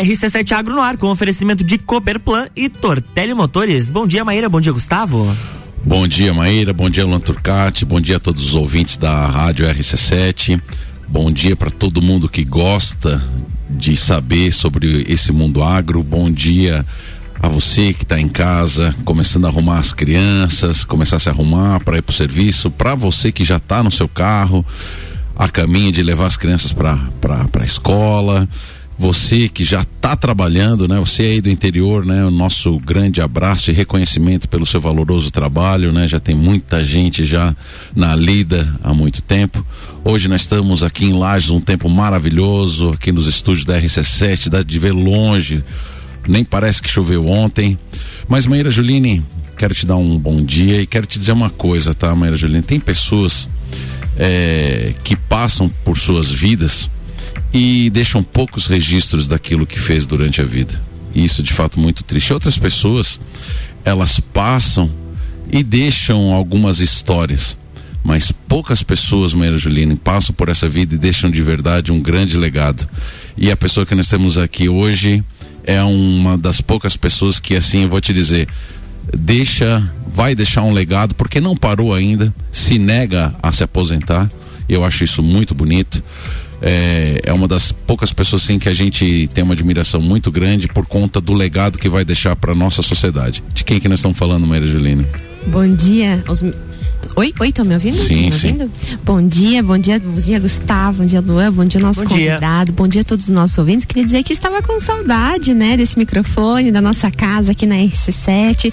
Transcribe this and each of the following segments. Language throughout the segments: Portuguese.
RC7 Agro no ar, com oferecimento de Cooperplan e Tortelli Motores. Bom dia, Maíra. Bom dia, Gustavo. Bom dia, Maíra. Bom dia, Luan Turcati. Bom dia a todos os ouvintes da Rádio RC7. Bom dia para todo mundo que gosta de saber sobre esse mundo agro. Bom dia a você que está em casa, começando a arrumar as crianças, começar a se arrumar para ir para o serviço, para você que já está no seu carro, a caminho de levar as crianças para a escola você que já está trabalhando, né? Você aí do interior, né? O nosso grande abraço e reconhecimento pelo seu valoroso trabalho, né? Já tem muita gente já na lida há muito tempo. Hoje nós estamos aqui em Lages, um tempo maravilhoso, aqui nos estúdios da RC7, dá de ver longe, nem parece que choveu ontem. Mas Maíra Juline, quero te dar um bom dia e quero te dizer uma coisa, tá, Maíra Juline? Tem pessoas é, que passam por suas vidas e deixam poucos registros daquilo que fez durante a vida. Isso de fato muito triste. Outras pessoas, elas passam e deixam algumas histórias, mas poucas pessoas, Maria Juline, passam por essa vida e deixam de verdade um grande legado. E a pessoa que nós temos aqui hoje é uma das poucas pessoas que assim, eu vou te dizer, deixa, vai deixar um legado porque não parou ainda, se nega a se aposentar. Eu acho isso muito bonito é, é uma das poucas pessoas assim que a gente tem uma admiração muito grande por conta do legado que vai deixar para nossa sociedade. De quem que nós estamos falando, Maria Juline? Bom dia aos Oi, oi, estão me ouvindo? Sim, me sim. Ouvindo? Bom dia, bom dia, bom dia, Gustavo, bom dia, Luan, bom dia, nosso bom convidado, dia. bom dia a todos os nossos ouvintes. Queria dizer que estava com saudade, né, desse microfone, da nossa casa aqui na RC7.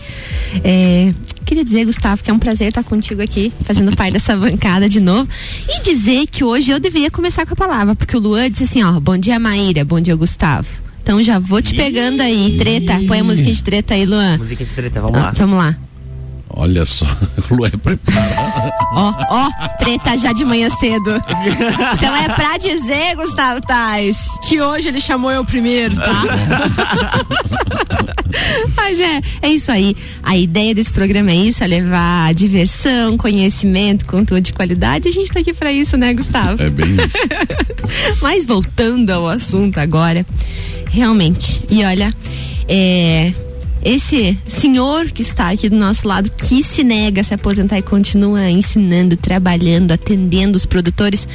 É, queria dizer, Gustavo, que é um prazer estar contigo aqui, fazendo parte dessa bancada de novo. E dizer que hoje eu deveria começar com a palavra, porque o Luan disse assim, ó, bom dia, Maíra, bom dia, Gustavo. Então já vou te pegando aí, treta. Põe a musiquinha de treta aí, Luan. Música de treta, vamos lá. vamos lá. Olha só, o Lu é preparado. Ó, ó, treta já de manhã cedo. Então é pra dizer, Gustavo Tais, que hoje ele chamou eu primeiro, tá? Mas é, é isso aí. A ideia desse programa é isso, é levar diversão, conhecimento, conteúdo de qualidade. A gente tá aqui pra isso, né, Gustavo? É bem isso. Mas voltando ao assunto agora, realmente, e olha, é, esse senhor que está aqui do nosso lado, que se nega a se aposentar e continua ensinando, trabalhando, atendendo os produtores,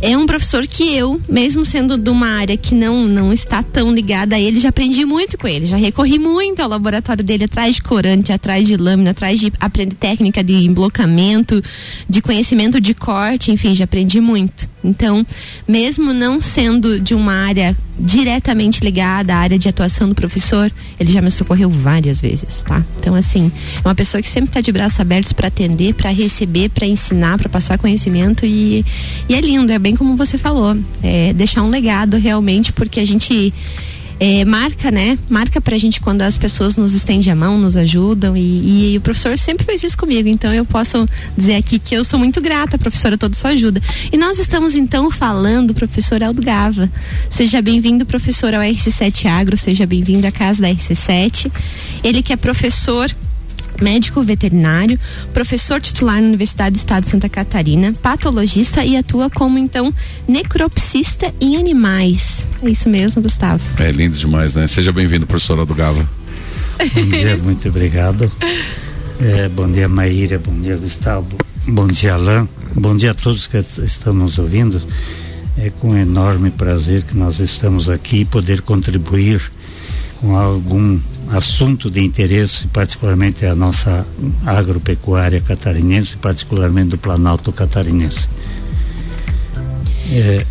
é um professor que eu, mesmo sendo de uma área que não, não está tão ligada a ele, já aprendi muito com ele, já recorri muito ao laboratório dele, atrás de corante, atrás de lâmina, atrás de aprender técnica de emblocamento, de conhecimento de corte, enfim, já aprendi muito. Então, mesmo não sendo de uma área diretamente ligada à área de atuação do professor, ele já me socorreu várias vezes, tá? Então, assim, é uma pessoa que sempre está de braços abertos para atender, para receber, para ensinar, para passar conhecimento e, e é lindo, é bem como você falou, é deixar um legado realmente, porque a gente é, marca, né? Marca pra gente quando as pessoas nos estendem a mão, nos ajudam e, e o professor sempre fez isso comigo, então eu posso dizer aqui que eu sou muito grata, professora, toda sua ajuda. E nós estamos então falando, professor Aldo Gava. Seja bem-vindo, professor, ao RC7 Agro, seja bem-vindo à casa da RC7. Ele que é professor médico veterinário, professor titular na Universidade do Estado de Santa Catarina, patologista e atua como então necropsista em animais. É isso mesmo, Gustavo. É lindo demais, né? Seja bem-vindo, professor Aldo Gava. Bom dia, muito obrigado. É, bom dia, Maíra. Bom dia, Gustavo. Bom dia, Alain. Bom dia a todos que estão nos ouvindo. É com enorme prazer que nós estamos aqui poder contribuir com algum assunto de interesse, particularmente a nossa agropecuária catarinense, particularmente do Planalto catarinense. É,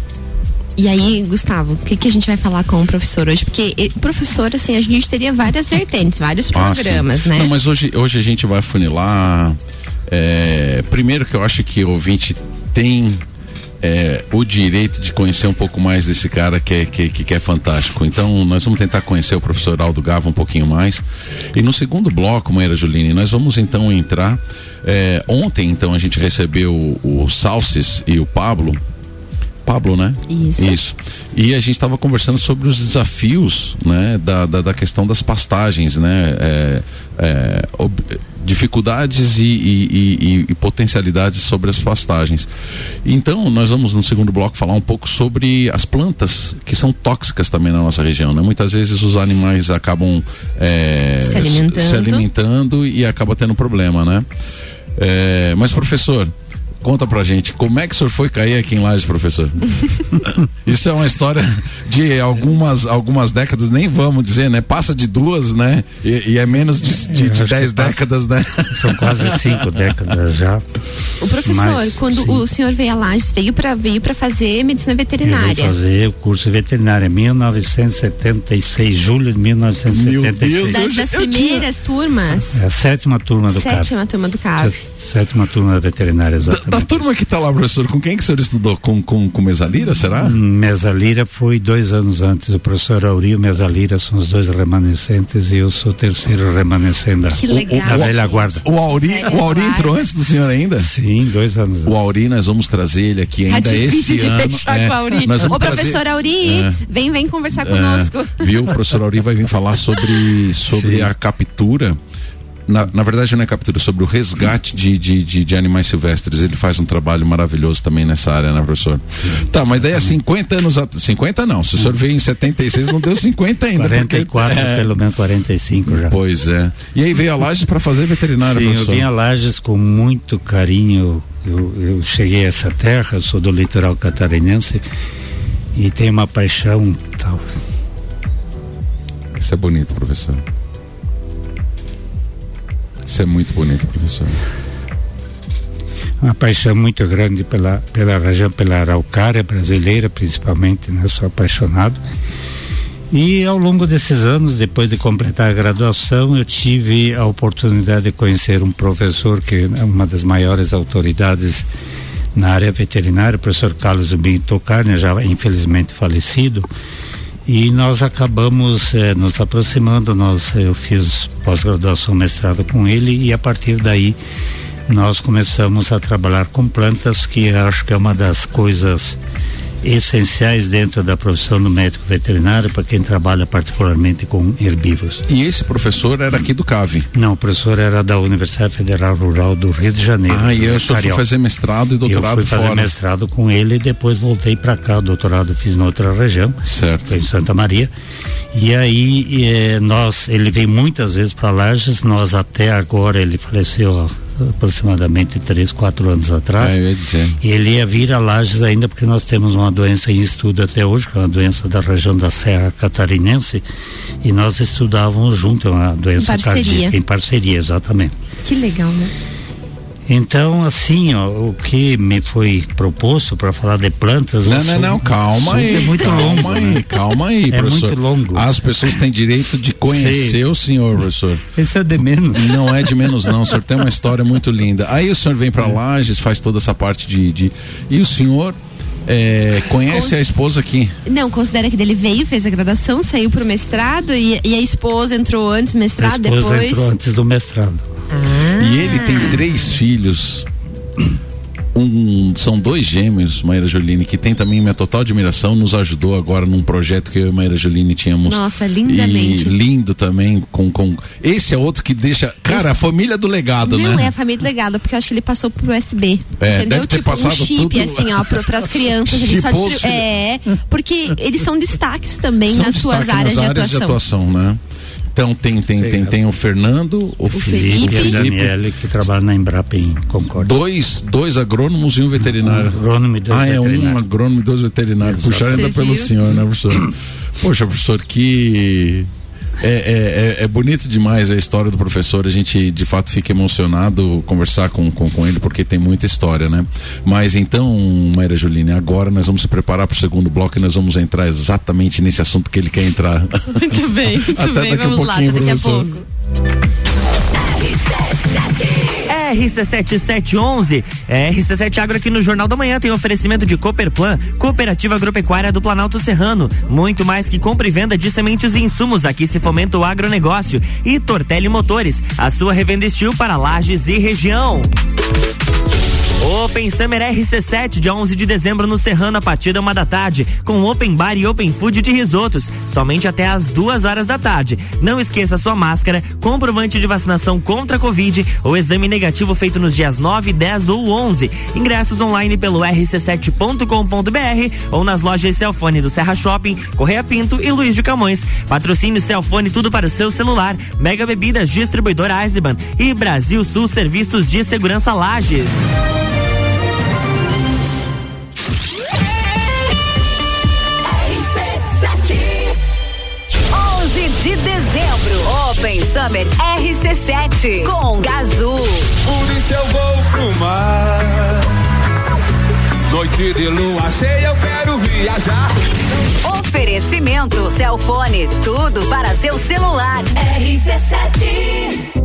E aí, Gustavo, o que, que a gente vai falar com o professor hoje? Porque professor, assim, a gente teria várias vertentes, vários Ah, programas, né? Não, mas hoje, hoje a gente vai funilar. é, primeiro que eu acho que o ouvinte tem é, o direito de conhecer um pouco mais desse cara que é, que, que é fantástico. Então, nós vamos tentar conhecer o professor Aldo Gava um pouquinho mais. E no segundo bloco, Maíra Juline, nós vamos então entrar. é, ontem, então, a gente recebeu o, o Salsis e o Pablo Pablo, né? Isso. Isso. E a gente estava conversando sobre os desafios, né, da, da, da questão das pastagens, né? É, é, ob, dificuldades e, e, e, e, potencialidades sobre as pastagens. Então, nós vamos no segundo bloco falar um pouco sobre as plantas que são tóxicas também na nossa região. Né? Muitas vezes os animais acabam é, se, alimentando. se, alimentando. e acaba tendo problema, né? É, mas professor, Conta pra gente, como é que o senhor foi cair aqui em Lages, professor? Isso é uma história de algumas, algumas décadas, nem vamos dizer, né? Passa de duas, né? E, e é menos de, de, de dez décadas, né? São quase cinco décadas já. O professor, Mas, quando sim. o senhor veio a Lages, veio para veio pra fazer medicina veterinária. Eu fazer o curso veterinário em 1976, julho de 1976. Das, das primeiras turmas? É a sétima turma do CAV. Sétima turma do CAV. Sétima turma da veterinária, exatamente. Da, da turma que está lá, professor, com quem que o senhor estudou? Com, com, com Mesalira, será? Mesalira foi dois anos antes. O professor Auri e o Mesalira são os dois remanescentes e eu sou o terceiro remanescente que legal, da velha guarda. O Auri, o Auri entrou antes do senhor ainda? Sim, dois anos antes. O Auri, nós vamos trazer ele aqui tá ainda tá esse de ano. Fechar é, com o Auri. Ô, professor Auri, é, vem, vem conversar conosco. É, viu? O professor Auri vai vir falar sobre, sobre a captura na, na verdade não é captura, sobre o resgate de, de, de, de, animais silvestres. Ele faz um trabalho maravilhoso também nessa área, né, professor? Sim, tá, mas daí há 50 anos. 50 não, se o senhor veio em 76, não deu 50 ainda. 44, porque, é, pelo menos 45 já. Pois é. E aí veio a Lages para fazer veterinária, Sim, professor? eu vim a Lages com muito carinho. Eu, eu cheguei a essa terra, sou do litoral catarinense e tenho uma paixão tal. Isso é bonito, professor. Isso é muito bonito, professor. Uma paixão muito grande pela, pela região, pela araucária brasileira, principalmente, né? Sou apaixonado. E ao longo desses anos, depois de completar a graduação, eu tive a oportunidade de conhecer um professor que é uma das maiores autoridades na área veterinária, o professor Carlos Zubim Tocarne, já infelizmente falecido e nós acabamos eh, nos aproximando. Nós, eu fiz pós-graduação, mestrado com ele e a partir daí nós começamos a trabalhar com plantas, que acho que é uma das coisas essenciais dentro da profissão do médico veterinário para quem trabalha particularmente com herbívoros. E esse professor era aqui do CAV? Não, o professor era da Universidade Federal Rural do Rio de Janeiro. Ah, e eu só fui fazer mestrado e doutorado Eu fui fazer fora. mestrado com ele e depois voltei para cá, o doutorado fiz em outra região, certo. em Santa Maria. E aí eh, nós, ele veio muitas vezes para Lages, nós até agora ele faleceu aproximadamente três, quatro anos atrás. É, ia dizer. Ele ia vir a Lages ainda porque nós temos uma doença em estudo até hoje, que é uma doença da região da Serra Catarinense, e nós estudávamos junto, é uma doença em cardíaca, em parceria, exatamente. Que legal, né? Então, assim, ó, o que me foi proposto para falar de plantas. Não, não, não, calma aí. É muito calma longo, aí, né? calma aí, é professor. muito longo. As pessoas têm direito de conhecer Sei. o senhor, professor. Esse é de menos. Não é de menos, não. O senhor tem uma história muito linda. Aí o senhor vem para Lages, faz toda essa parte de. de... E o senhor é, conhece Con... a esposa aqui? Não, considera que ele veio, fez a graduação, saiu pro mestrado e, e a esposa entrou antes mestrado, a esposa depois. entrou antes do mestrado. Ah. E ele tem três filhos. Um, são dois gêmeos, Maíra Joline, que tem também minha total admiração, nos ajudou agora num projeto que eu e Maíra Joline tínhamos. Nossa, lindamente. E lindo também, com, com. Esse é outro que deixa. Cara, a família do legado, Não né? Não é a família do legado, porque eu acho que ele passou pro USB. É, entendeu? deve ter tipo, passado um chip, tudo... assim, ó, pro, pras crianças. Ele só distri... É, porque eles são destaques também são nas suas áreas, nas de, áreas atuação. de atuação, né? Então tem, tem, tem, tem o Fernando, o, o Felipe, Felipe e a Daniele, que trabalha na Embrapa em Concórdia. Dois, dois agrônomos e um veterinário. Um agrônomo e dois ah, veterinários. é um agrônomo e dois veterinários. Puxaram ainda pelo senhor, né, professor? Poxa, professor, que é, é, é, é, bonito demais a história do professor. A gente de fato fica emocionado conversar com, com, com ele, porque tem muita história, né? Mas então, Maíra Juline, agora nós vamos se preparar para o segundo bloco e nós vamos entrar exatamente nesse assunto que ele quer entrar. Muito bem, muito Até bem. Daqui vamos um lá, até daqui a pouco. RC7711, é RC7 Agro aqui no Jornal da Manhã tem oferecimento de Cooperplan, Cooperativa Agropecuária do Planalto Serrano, muito mais que compra e venda de sementes e insumos, aqui se fomenta o agronegócio e Tortelli Motores, a sua revenda estil para lajes e região. Open Summer RC7, dia 11 de dezembro no Serrano, a partir da uma da tarde, com Open Bar e Open Food de risotos, somente até às duas horas da tarde. Não esqueça sua máscara, comprovante de vacinação contra a Covid ou exame negativo feito nos dias 9, 10 ou 11. Ingressos online pelo rc7.com.br ou nas lojas Celfone do Serra Shopping, Correia Pinto e Luiz de Camões. Patrocínio Celfone, tudo para o seu celular. Mega Bebidas, distribuidora Eisenbahn e Brasil Sul Serviços de Segurança Lages. De dezembro. Open Summer RC7 com Gazul. Por isso eu vou pro mar. Noite de lua cheia, eu quero viajar. Oferecimento Celfone, tudo para seu celular. RC7.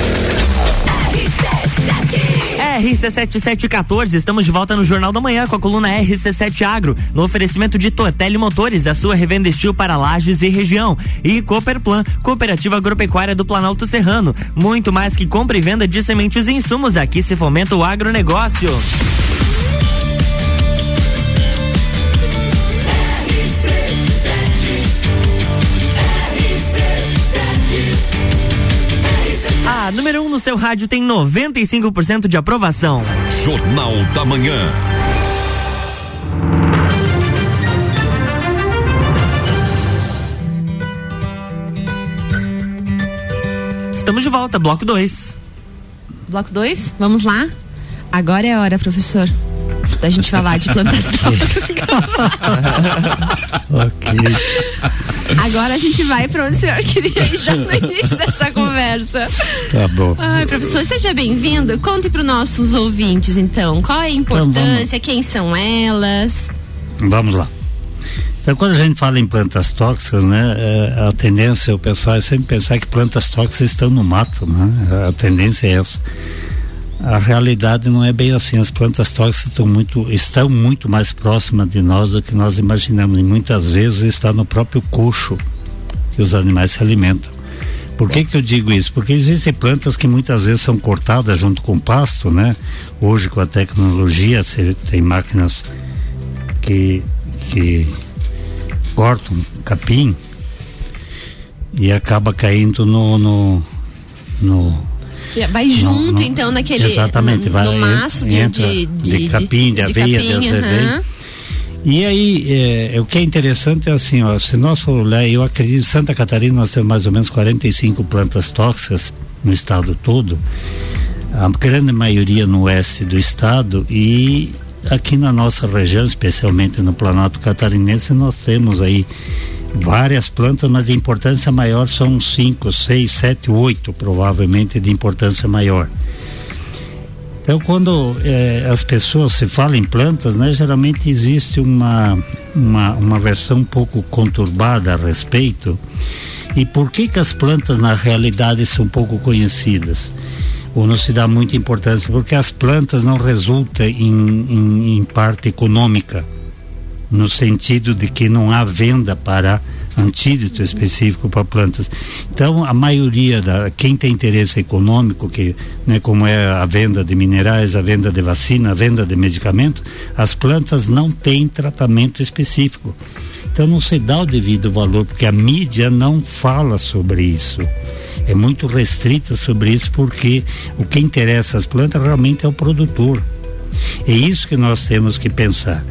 RC7714, estamos de volta no Jornal da Manhã com a coluna RC7 Agro, no oferecimento de Tortelli Motores, a sua revenda estil para lajes e região. E Cooperplan, Cooperativa Agropecuária do Planalto Serrano. Muito mais que compra e venda de sementes e insumos, aqui se fomenta o agronegócio. Número 1 um no seu rádio tem 95% de aprovação. Jornal da Manhã. Estamos de volta, bloco 2. Bloco 2, vamos lá? Agora é a hora, professor, da gente falar de plantas ok. Agora a gente vai para onde o senhor queria ir já no início dessa conversa. Tá bom. Ai, professor, seja bem-vindo. Conte para os nossos ouvintes, então, qual é a importância, então, quem são elas? Vamos lá. Então, quando a gente fala em plantas tóxicas, né, é, a tendência, o pessoal é sempre pensar que plantas tóxicas estão no mato, né? A tendência é essa. A realidade não é bem assim. As plantas tóxicas estão muito, estão muito mais próximas de nós do que nós imaginamos. E muitas vezes está no próprio coxo que os animais se alimentam. Por que que eu digo isso? Porque existem plantas que muitas vezes são cortadas junto com o pasto, né? Hoje com a tecnologia você tem máquinas que, que cortam capim e acaba caindo no, no, no que vai junto, não, não, então, naquele. Exatamente, no, vai. No maço de, de, de, de, capim, de, aveia, de, aveia. E aí, é, o que é interessante é assim, ó, se nós for olhar, eu acredito, em Santa Catarina nós temos mais ou menos 45 plantas tóxicas no estado todo, a grande maioria no oeste do estado e aqui na nossa região, especialmente no Planalto Catarinense, nós temos aí várias plantas, mas de importância maior são cinco, seis, sete, oito, provavelmente de importância maior. Então, quando eh, as pessoas se falam em plantas, né, geralmente existe uma, uma, uma versão um pouco conturbada a respeito. E por que que as plantas na realidade são pouco conhecidas? Ou não se dá muita importância? Porque as plantas não resultam em, em, em parte econômica no sentido de que não há venda para antídoto específico para plantas. Então, a maioria da quem tem interesse econômico, que, né, como é a venda de minerais, a venda de vacina, a venda de medicamento, as plantas não têm tratamento específico. Então não se dá o devido valor porque a mídia não fala sobre isso. é muito restrita sobre isso porque o que interessa às plantas realmente é o produtor. É isso que nós temos que pensar.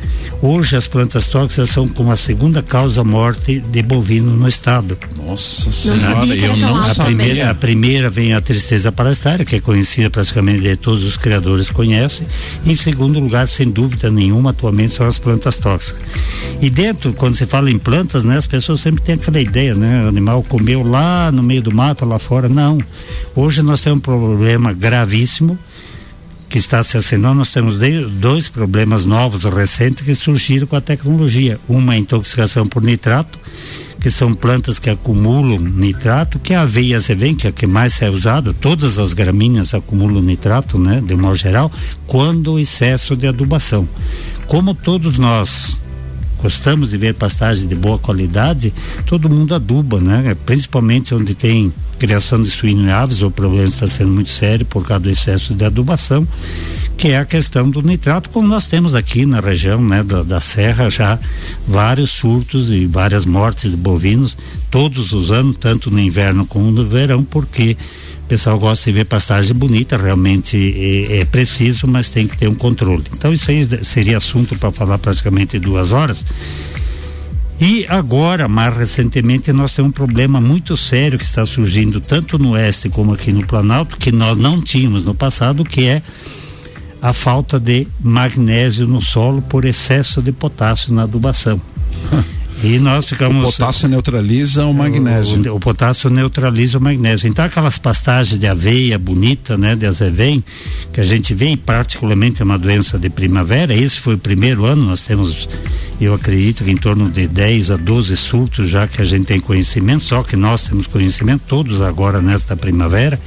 Hoje as plantas tóxicas são como a segunda causa morte de bovino no estado. Nossa senhora, eu não a sabia. primeira, a primeira vem a tristeza parasitária, que é conhecida praticamente de todos os criadores conhecem. Em segundo lugar, sem dúvida nenhuma, atualmente são as plantas tóxicas. E dentro, quando se fala em plantas, né, as pessoas sempre têm aquela ideia, né? O animal comeu lá no meio do mato, lá fora. Não. Hoje nós temos um problema gravíssimo que está se acenando, nós temos dois problemas novos, recentes, que surgiram com a tecnologia. Uma é a intoxicação por nitrato, que são plantas que acumulam nitrato, que a aveia azevém, que é a que mais é usada, todas as gramíneas acumulam nitrato, né, de modo geral, quando o excesso de adubação. Como todos nós gostamos de ver pastagens de boa qualidade, todo mundo aduba, né? Principalmente onde tem criação de suíno e aves, o problema está sendo muito sério por causa do excesso de adubação, que é a questão do nitrato, como nós temos aqui na região né, da, da Serra já vários surtos e várias mortes de bovinos todos os anos, tanto no inverno como no verão, porque pessoal gosta de ver pastagem bonita, realmente é, é, preciso, mas tem que ter um controle. Então isso aí seria assunto para falar praticamente duas horas. E agora, mais recentemente, nós temos um problema muito sério que está surgindo tanto no oeste como aqui no Planalto, que nós não tínhamos no passado, que é a falta de magnésio no solo por excesso de potássio na adubação. E nós ficamos. O potássio neutraliza o magnésio. O, o, potássio neutraliza o magnésio. Então, aquelas pastagens de aveia bonita, né, de azevém, que a gente vê, particularmente é uma doença de primavera, esse foi o primeiro ano, nós temos, eu acredito que em torno de 10 a 12 surtos já que a gente tem conhecimento, só que nós temos conhecimento, todos agora nesta primavera,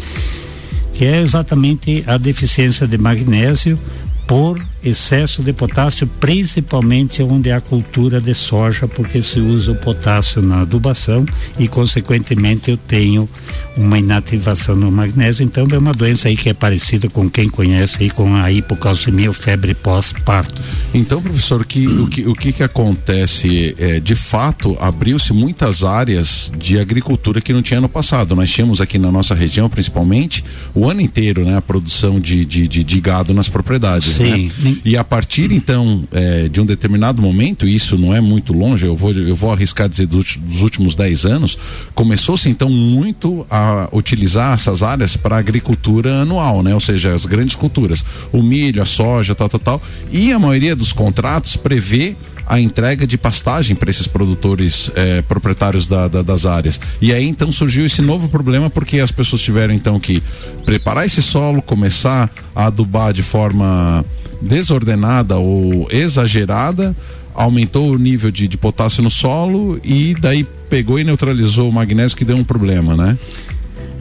que é exatamente a deficiência de magnésio por excesso de potássio, principalmente onde há cultura de soja, porque se usa o potássio na adubação e, consequentemente, eu tenho uma inativação no magnésio. Então, é uma doença aí que é parecida com quem conhece aí com a hipocalcemia ou febre pós-parto. Então, professor, o que, o que, o que, que acontece? É, de fato, abriu-se muitas áreas de agricultura que não tinha no passado. Nós tínhamos aqui na nossa região, principalmente, o ano inteiro, né, a produção de, de, de, de gado nas propriedades. Sim. Né? E a partir então é, de um determinado momento, isso não é muito longe, eu vou, eu vou arriscar dizer dos, dos últimos 10 anos, começou-se então muito a utilizar essas áreas para agricultura anual, né? Ou seja, as grandes culturas, o milho, a soja, tal, tal, tal. E a maioria dos contratos prevê a entrega de pastagem para esses produtores eh, proprietários da, da, das áreas. E aí então surgiu esse novo problema porque as pessoas tiveram então que preparar esse solo, começar a adubar de forma desordenada ou exagerada, aumentou o nível de, de potássio no solo e daí pegou e neutralizou o magnésio que deu um problema, né?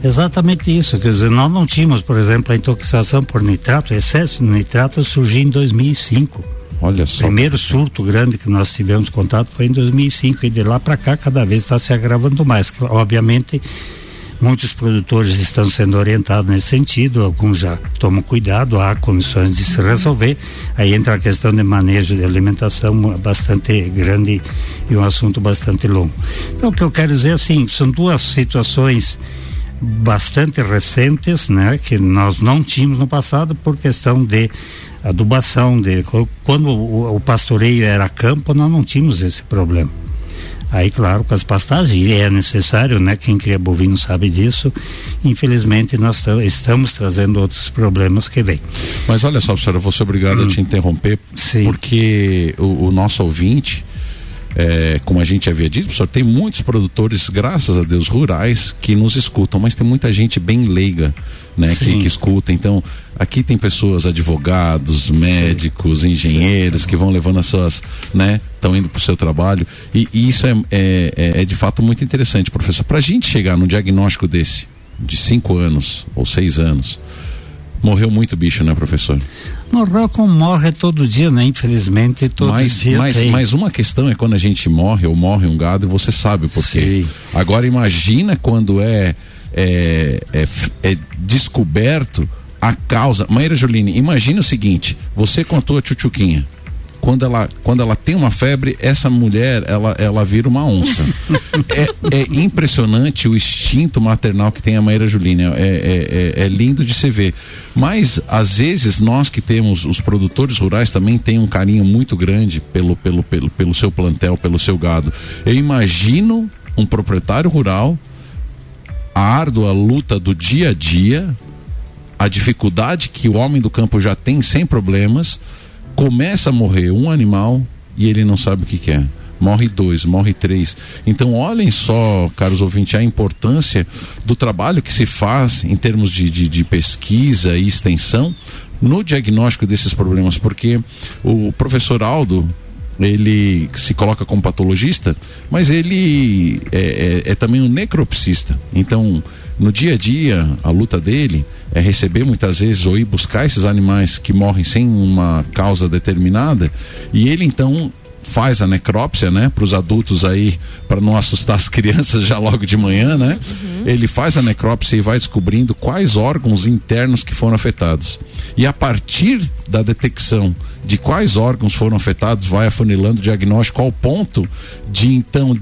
Exatamente isso, quer dizer, nós não tínhamos, por exemplo, a intoxicação por nitrato, excesso de nitrato surgiu em 2005. Olha só. O primeiro surto grande que nós tivemos contato foi em 2005 e de lá para cá cada vez está se agravando mais. Obviamente, muitos produtores estão sendo orientados nesse sentido, alguns já tomam cuidado, há condições de se resolver. Aí entra a questão de manejo de alimentação bastante grande e um assunto bastante longo. Então, o que eu quero dizer assim, são duas situações bastante recentes, né, que nós não tínhamos no passado por questão de adubação de quando o, o pastoreio era campo nós não tínhamos esse problema aí claro com as pastagens é necessário né quem cria bovino sabe disso infelizmente nós estamos trazendo outros problemas que vem mas olha só professora eu vou ser obrigado hum. a te interromper Sim. porque o, o nosso ouvinte é, como a gente havia dito, professor, tem muitos produtores, graças a Deus, rurais que nos escutam, mas tem muita gente bem leiga né, que, que, escuta. Então, aqui tem pessoas, advogados, médicos, engenheiros Sim. que vão levando as suas, né, estão indo para o seu trabalho. E, e isso é, é, é, é, de fato muito interessante, professor. Para a gente chegar num diagnóstico desse, de cinco anos ou seis anos, morreu muito bicho, né, professor? Morreu como morre todo dia, né? Infelizmente, todo mas, dia. Mas, tem. mas uma questão é quando a gente morre ou morre um gado e você sabe o porquê. Sim. Agora imagina quando é é, é, é descoberto a causa. Maíra Joline, imagina o seguinte: você com a tchutchuquinha, quando ela, quando ela tem uma febre, essa mulher, ela, ela vira uma onça. é, é, impressionante o instinto maternal que tem a Maíra Juline. É, é, é, é, lindo de se ver. Mas, às vezes, nós que temos, os produtores rurais também têm um carinho muito grande pelo, pelo, pelo, pelo seu plantel, pelo seu gado. Eu imagino um proprietário rural, a árdua luta do dia a dia, a dificuldade que o homem do campo já tem sem problemas, começa a morrer um animal e ele não sabe o que, quer. É. Morre dois, morre três. Então, olhem só, caros ouvintes, a importância do trabalho que se faz em termos de, de, de pesquisa e extensão no diagnóstico desses problemas, porque o professor Aldo, ele se coloca como patologista, mas ele é, é, é, também um necropsista. Então, no dia a dia, a luta dele é receber muitas vezes ou ir buscar esses animais que morrem sem uma causa determinada, e ele então faz a necrópsia, né, para os adultos aí, para não assustar as crianças já logo de manhã, né? Uhum. Ele faz a necrópsia e vai descobrindo quais órgãos internos que foram afetados. E a partir da detecção de quais órgãos foram afetados, vai afunilando o diagnóstico ao ponto de então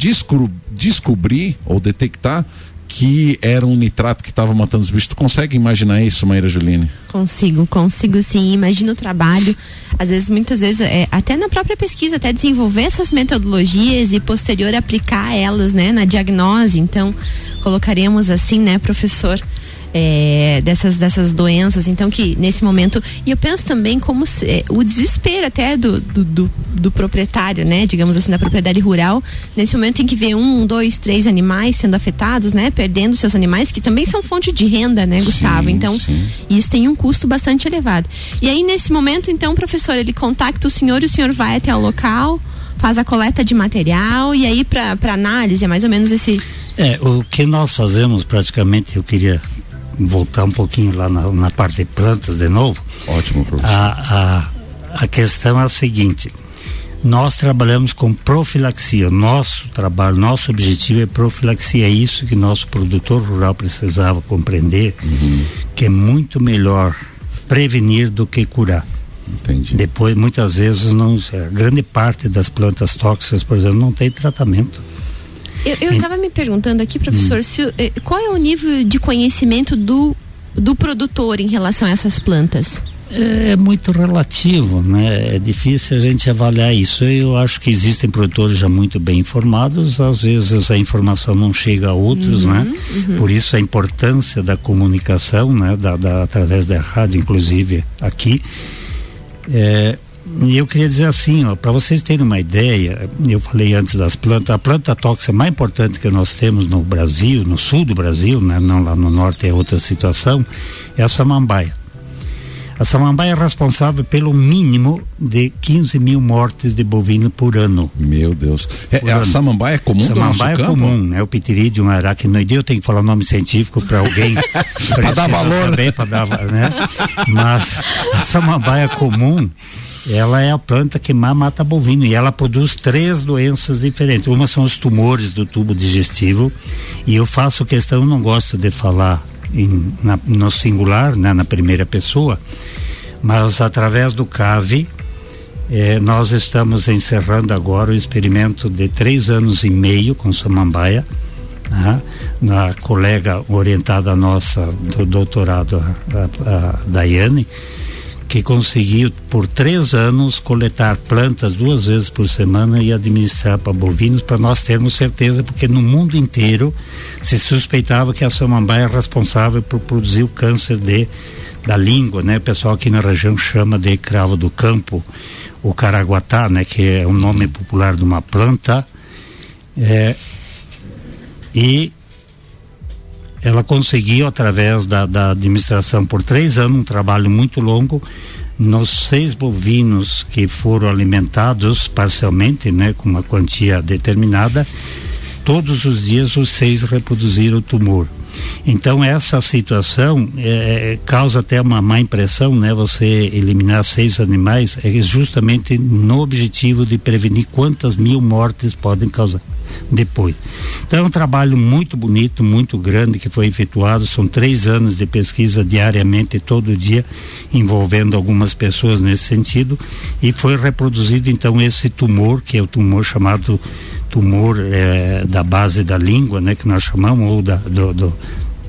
descobrir ou detectar que era um nitrato que estava matando os bichos. Tu consegue imaginar isso, Maíra Juline? Consigo, consigo sim. Imagino o trabalho, às vezes, muitas vezes, é, até na própria pesquisa, até desenvolver essas metodologias e posterior aplicar elas, né, na diagnose. Então, colocaremos assim, né, professor? É, dessas, dessas doenças. Então, que nesse momento. E eu penso também como se, é, o desespero até do, do, do, do, proprietário, né? Digamos assim, da propriedade rural, nesse momento em que vê um, dois, três animais sendo afetados, né? Perdendo seus animais, que também são fonte de renda, né, Gustavo? Sim, então, sim. isso tem um custo bastante elevado. E aí, nesse momento, então, o professor, ele contacta o senhor e o senhor vai até o local faz a coleta de material e aí para análise é mais ou menos esse é o que nós fazemos praticamente eu queria voltar um pouquinho lá na, na parte de plantas de novo. Ótimo, professor. A, a, a questão é a seguinte: nós trabalhamos com profilaxia. Nosso trabalho, nosso objetivo é profilaxia. É isso que nosso produtor rural precisava compreender, uhum. que é muito melhor prevenir do que curar. Entendi. Depois, muitas vezes, não, a grande parte das plantas tóxicas, por exemplo, não tem tratamento. Eu estava me perguntando aqui, professor, hum. se, eh, qual é o nível de conhecimento do, do produtor em relação a essas plantas? É, é muito relativo, né? É difícil a gente avaliar isso. Eu acho que existem produtores já muito bem informados, às vezes a informação não chega a outros, uhum, né? Uhum. Por isso a importância da comunicação, né? Da, da através da rádio, inclusive aqui. É, e eu queria dizer assim, ó, para vocês terem uma ideia, eu falei antes das plantas, a planta tóxica mais importante que nós temos no Brasil, no sul do Brasil, né, não lá no norte é outra situação, é a samambaia. A samambaia é responsável pelo mínimo de 15 mil mortes de bovino por ano. Meu Deus. É, a ano. samambaia é comum samambaia é comum, né? O pitiridium arachnoidea, eu tenho que falar o nome científico para alguém. para dar valor. Saber, dar, né? Mas a samambaia comum ela é a planta que mais mata bovino e ela produz três doenças diferentes. Uma são os tumores do tubo digestivo e eu faço questão, não gosto de falar em, na, no singular, né, na primeira pessoa, mas através do CAVE eh, nós estamos encerrando agora o experimento de três anos e meio com Samambaia, né, na colega orientada nossa do doutorado, a, a, a Daiane, que conseguiu por três anos coletar plantas duas vezes por semana e administrar para bovinos para nós termos certeza porque no mundo inteiro se suspeitava que a samambaia é responsável por produzir o câncer de da língua, né? O pessoal aqui na região chama de cravo do campo, o caraguatá, né? Que é o nome popular de uma planta. É, e ela conseguiu, através da, da administração por três anos, um trabalho muito longo, nos seis bovinos que foram alimentados parcialmente, né, com uma quantia determinada, todos os dias os seis reproduziram o tumor. Então essa situação é, é, causa até uma má impressão, né? Você eliminar seis animais é justamente no objetivo de prevenir quantas mil mortes podem causar. Depois. Então é um trabalho muito bonito, muito grande que foi efetuado. São três anos de pesquisa diariamente, todo dia, envolvendo algumas pessoas nesse sentido, e foi reproduzido então esse tumor, que é o tumor chamado tumor eh, da base da língua, né, que nós chamamos, ou da, do, do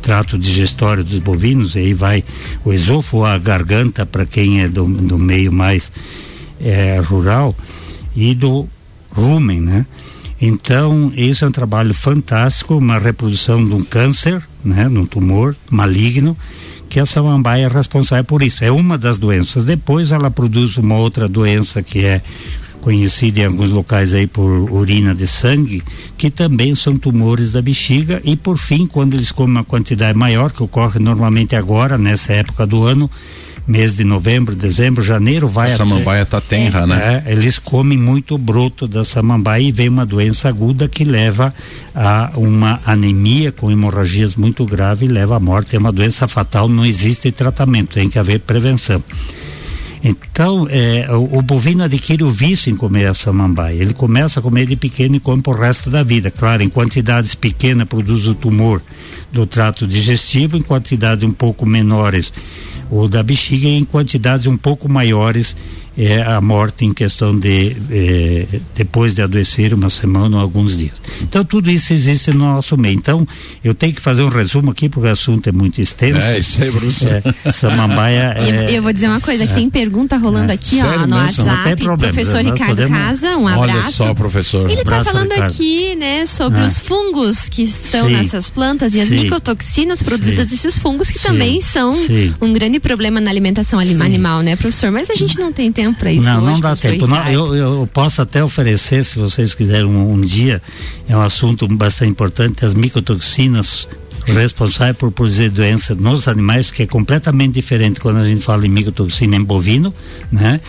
trato digestório dos bovinos, aí vai o esôfago, a garganta, para quem é do, do meio mais é, rural, e do rumen, né? Então, esse é um trabalho fantástico, uma reprodução de um câncer, né, de um tumor maligno, que a samambaia é responsável por isso. É uma das doenças. Depois ela produz uma outra doença que é conhecida em alguns locais aí por urina de sangue, que também são tumores da bexiga e por fim, quando eles comem uma quantidade maior, que ocorre normalmente agora, nessa época do ano, mês de novembro, dezembro, janeiro, vai a samambaia tá tenra, né? É, eles comem muito broto da samambaia e vem uma doença aguda que leva a uma anemia com hemorragias muito grave e leva à morte. É uma doença fatal, não existe tratamento, tem que haver prevenção. Então, é, o, o, bovino adquire o vício em comer a samambaia. Ele começa a comer de pequeno e come por resto da vida. Claro, em quantidades pequenas produz o tumor do trato digestivo, em quantidades um pouco menores o da bexiga em quantidades um pouco maiores é a morte em questão de é, depois de adoecer uma semana ou alguns dias. Então tudo isso existe no nosso meio. Então eu tenho que fazer um resumo aqui porque o assunto é muito extenso. É isso aí, professor. É, samambaia. É, eu, eu, vou dizer uma coisa que tem pergunta rolando é. aqui ó, no mesmo? WhatsApp. Problema, professor Ricardo podemos... Casa, um abraço. Olha só, professor. Ele está falando Ricardo. aqui, né, sobre ah. os fungos que estão Sim. nessas plantas e as Sim. micotoxinas produzidas Sim. desses fungos que também são um grande problema na alimentação animal, né, professor? Mas a gente não tem tempo tempo para isso. Não, hoje, não dá tempo. Não, eu, eu posso até oferecer, se vocês quiserem um, um dia, é um assunto bastante importante, as micotoxinas responsável por produzir doença nos animais, que é completamente diferente quando a gente fala em micotoxina em bovino, né?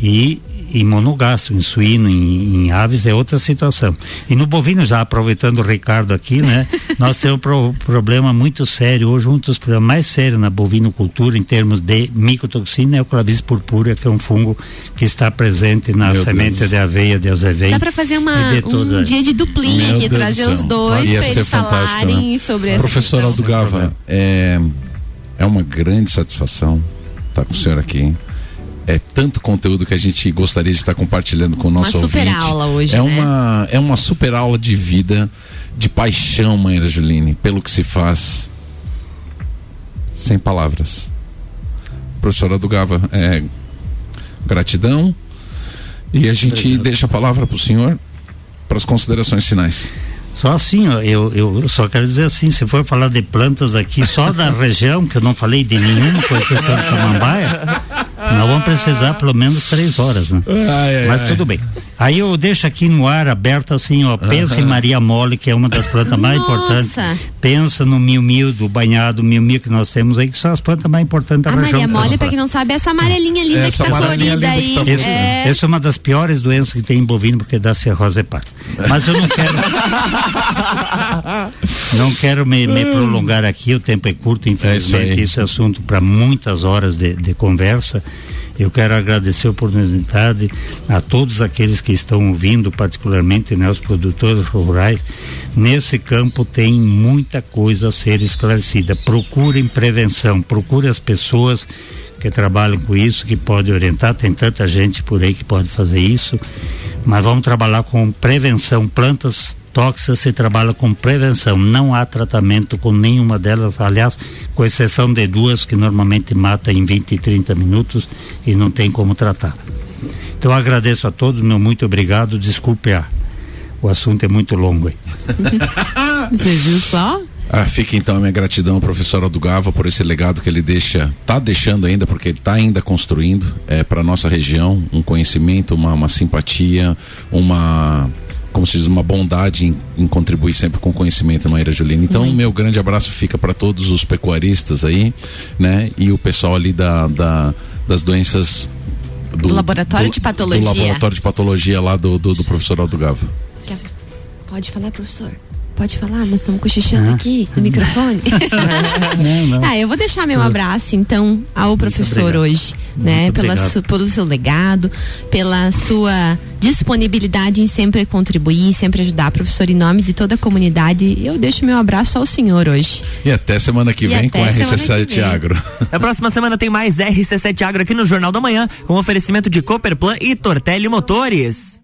E em monogastro, em suíno, em, em, aves é outra situação. E no bovino, já aproveitando o Ricardo aqui, né? nós temos um pro, problema muito sério, hoje um dos problemas mais sérios na bovinocultura em termos de micotoxina é o clavis purpúrea, que é um fungo que está presente na Meu semente Deus. de aveia, de azeveia. Dá para fazer uma, um dia de duplinha aqui, Deus trazer os dois para eles falarem né? sobre essa Professor Aldo Gava, é, é uma grande satisfação estar com o senhor aqui é tanto conteúdo que a gente gostaria de estar compartilhando com o nosso uma ouvinte. Uma super aula hoje, é né? uma é uma super aula de vida, de paixão, Maíra Juline, pelo que se faz. Sem palavras. Professora do Gava, é, gratidão. E a gente Obrigado. deixa a palavra para o senhor para as considerações finais. Só assim, ó, eu, eu só quero dizer assim, se for falar de plantas aqui só da região, que eu não falei de nenhuma, com exceção de Samambaia, nós vamos precisar pelo menos três horas, né? Ai, ai, Mas ai. tudo bem. Aí eu deixo aqui no ar aberto assim, ó, pensa em Maria Mole, que é uma das plantas mais importantes. Pensa no mil-mil, do banhado mil-mil que nós temos aí, que são as plantas mais importantes da a região. Maria Mole, para quem não sabe, é essa amarelinha linda essa que tá florida aí. Tá essa, é... essa é uma das piores doenças que tem em bovino, porque dá cirrose hepática. Mas eu não quero... não quero me, me, prolongar aqui, o tempo é curto, infelizmente, é esse assunto para muitas horas de, de conversa. Eu quero agradecer a oportunidade a todos aqueles que estão ouvindo, particularmente né, os produtores rurais. Nesse campo tem muita coisa a ser esclarecida. Procurem prevenção, procure as pessoas que trabalham com isso, que podem orientar. Tem tanta gente por aí que pode fazer isso. Mas vamos trabalhar com prevenção, plantas tóxicas se trabalha com prevenção, não há tratamento com nenhuma delas, aliás, com exceção de duas que normalmente mata em 20 e 30 minutos e não tem como tratar. Então agradeço a todos, meu muito obrigado, desculpe a, o assunto é muito longo aí. Você viu só? Ah, fica então a minha gratidão, professor Aldugava, por esse legado que ele deixa, está deixando ainda, porque ele está ainda construindo é, para nossa região um conhecimento, uma, uma simpatia, uma como se diz, uma bondade em, em contribuir sempre com conhecimento, Maíra Juliana. Então, Muito. meu grande abraço fica para todos os pecuaristas aí, né? E o pessoal ali da, da das doenças do, do laboratório do, de patologia. Do laboratório de patologia lá do, do, do professor Aldo Gava. Pode falar, professor. Pode falar, nós estamos cochichando aqui no microfone. Não, não. Ah, eu vou deixar meu abraço, então, ao professor obrigado. hoje, né? Muito Pela obrigado. su- pelo seu legado, pela sua disponibilidade em sempre contribuir, sempre ajudar, professor, em nome de toda a comunidade. Eu deixo meu abraço ao senhor hoje. E até semana que E vem com semana RC7 que vem. Agro. Na próxima semana tem mais RC7 Agro aqui no Jornal da Manhã, com oferecimento de Cooperplan e Tortelli Motores.